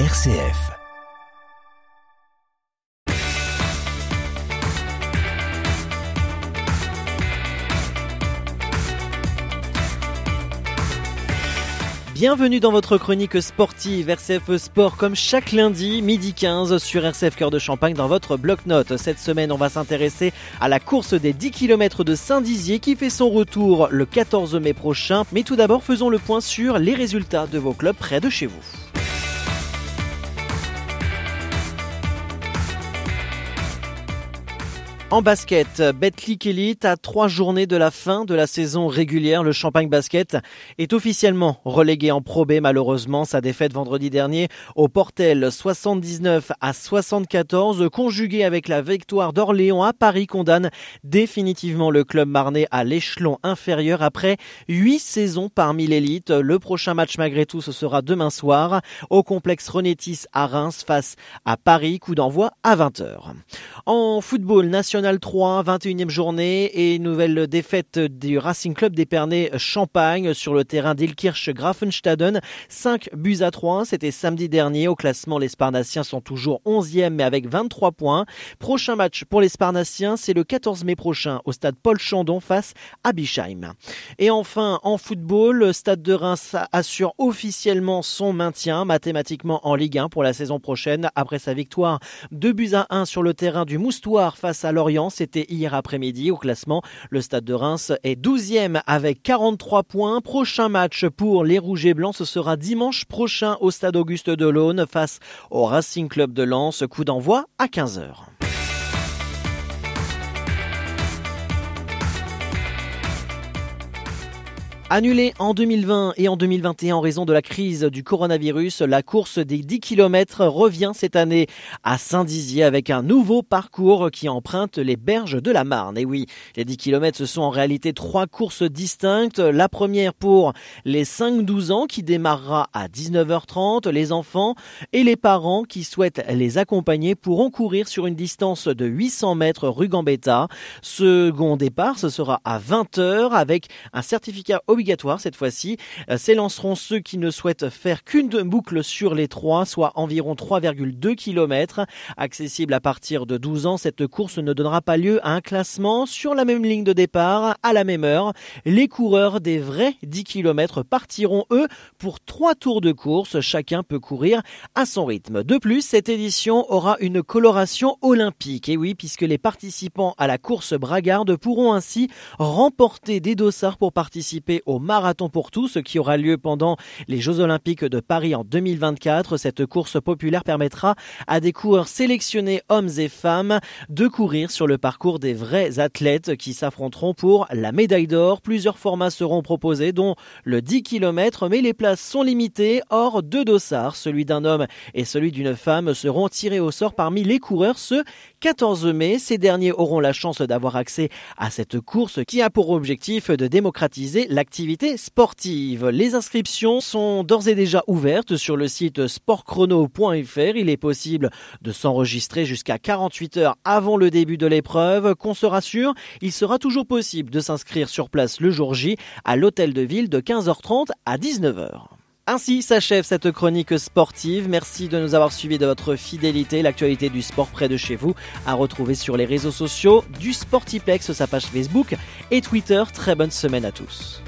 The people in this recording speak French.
RCF. Bienvenue dans votre chronique sportive RCF Sport comme chaque lundi, midi 15 sur RCF Cœur de Champagne dans votre bloc-notes. Cette semaine, on va s'intéresser à la course des 10 km de Saint-Dizier qui fait son retour le 14 mai prochain. Mais tout d'abord, faisons le point sur les résultats de vos clubs près de chez vous. En basket, Betclic Elite à trois journées de la fin de la saison régulière. Le Champagne Basket est officiellement relégué en Pro B malheureusement. Sa défaite vendredi dernier au Portel 79 à 74 conjuguée avec la victoire d'Orléans à Paris condamne définitivement le club marnais à l'échelon inférieur après huit saisons parmi l'élite. Le prochain match malgré tout ce sera demain soir au complexe Renétis à Reims face à Paris. Coup d'envoi à 20h. En football national 3, 21e journée et nouvelle défaite du Racing Club d'Épernay Champagne sur le terrain d'Ilkirch Grafenstaden. 5 buts à 3, c'était samedi dernier. Au classement, les Sparnassiens sont toujours 11e mais avec 23 points. Prochain match pour les Sparnassiens, c'est le 14 mai prochain au stade Paul Chandon face à Bischheim. Et enfin, en football, le stade de Reims assure officiellement son maintien mathématiquement en Ligue 1 pour la saison prochaine après sa victoire 2 buts à 1 sur le terrain du Moustoir face à Lorient c'était hier après-midi au classement. Le stade de Reims est 12e avec 43 points. Prochain match pour les Rouges et Blancs, ce sera dimanche prochain au stade Auguste de Laune face au Racing Club de Lens. Coup d'envoi à 15h. Annulée en 2020 et en 2021 en raison de la crise du coronavirus, la course des 10 km revient cette année à Saint-Dizier avec un nouveau parcours qui emprunte les berges de la Marne. Et oui, les 10 km ce sont en réalité trois courses distinctes. La première pour les 5-12 ans qui démarrera à 19h30. Les enfants et les parents qui souhaitent les accompagner pourront courir sur une distance de 800 mètres rue Gambetta. Second départ, ce sera à 20h avec un certificat obligatoire cette fois-ci. Euh, s'élanceront ceux qui ne souhaitent faire qu'une boucle sur les trois, soit environ 3,2 km. Accessible à partir de 12 ans, cette course ne donnera pas lieu à un classement sur la même ligne de départ, à la même heure. Les coureurs des vrais 10 km partiront, eux, pour trois tours de course. Chacun peut courir à son rythme. De plus, cette édition aura une coloration olympique. Et oui, puisque les participants à la course bragarde pourront ainsi remporter des dossards pour participer au Marathon pour tous qui aura lieu pendant les Jeux Olympiques de Paris en 2024. Cette course populaire permettra à des coureurs sélectionnés hommes et femmes de courir sur le parcours des vrais athlètes qui s'affronteront pour la médaille d'or. Plusieurs formats seront proposés dont le 10 km mais les places sont limitées. Or, deux dossards, celui d'un homme et celui d'une femme seront tirés au sort parmi les coureurs ce 14 mai. Ces derniers auront la chance d'avoir accès à cette course qui a pour objectif de démocratiser l'activité sportive. Les inscriptions sont d'ores et déjà ouvertes sur le site sportchrono.fr. Il est possible de s'enregistrer jusqu'à 48 heures avant le début de l'épreuve. Qu'on se rassure, il sera toujours possible de s'inscrire sur place le jour J à l'hôtel de ville de 15h30 à 19h. Ainsi s'achève cette chronique sportive. Merci de nous avoir suivis de votre fidélité. L'actualité du sport près de chez vous à retrouver sur les réseaux sociaux du Sportiplex, sa page Facebook et Twitter. Très bonne semaine à tous.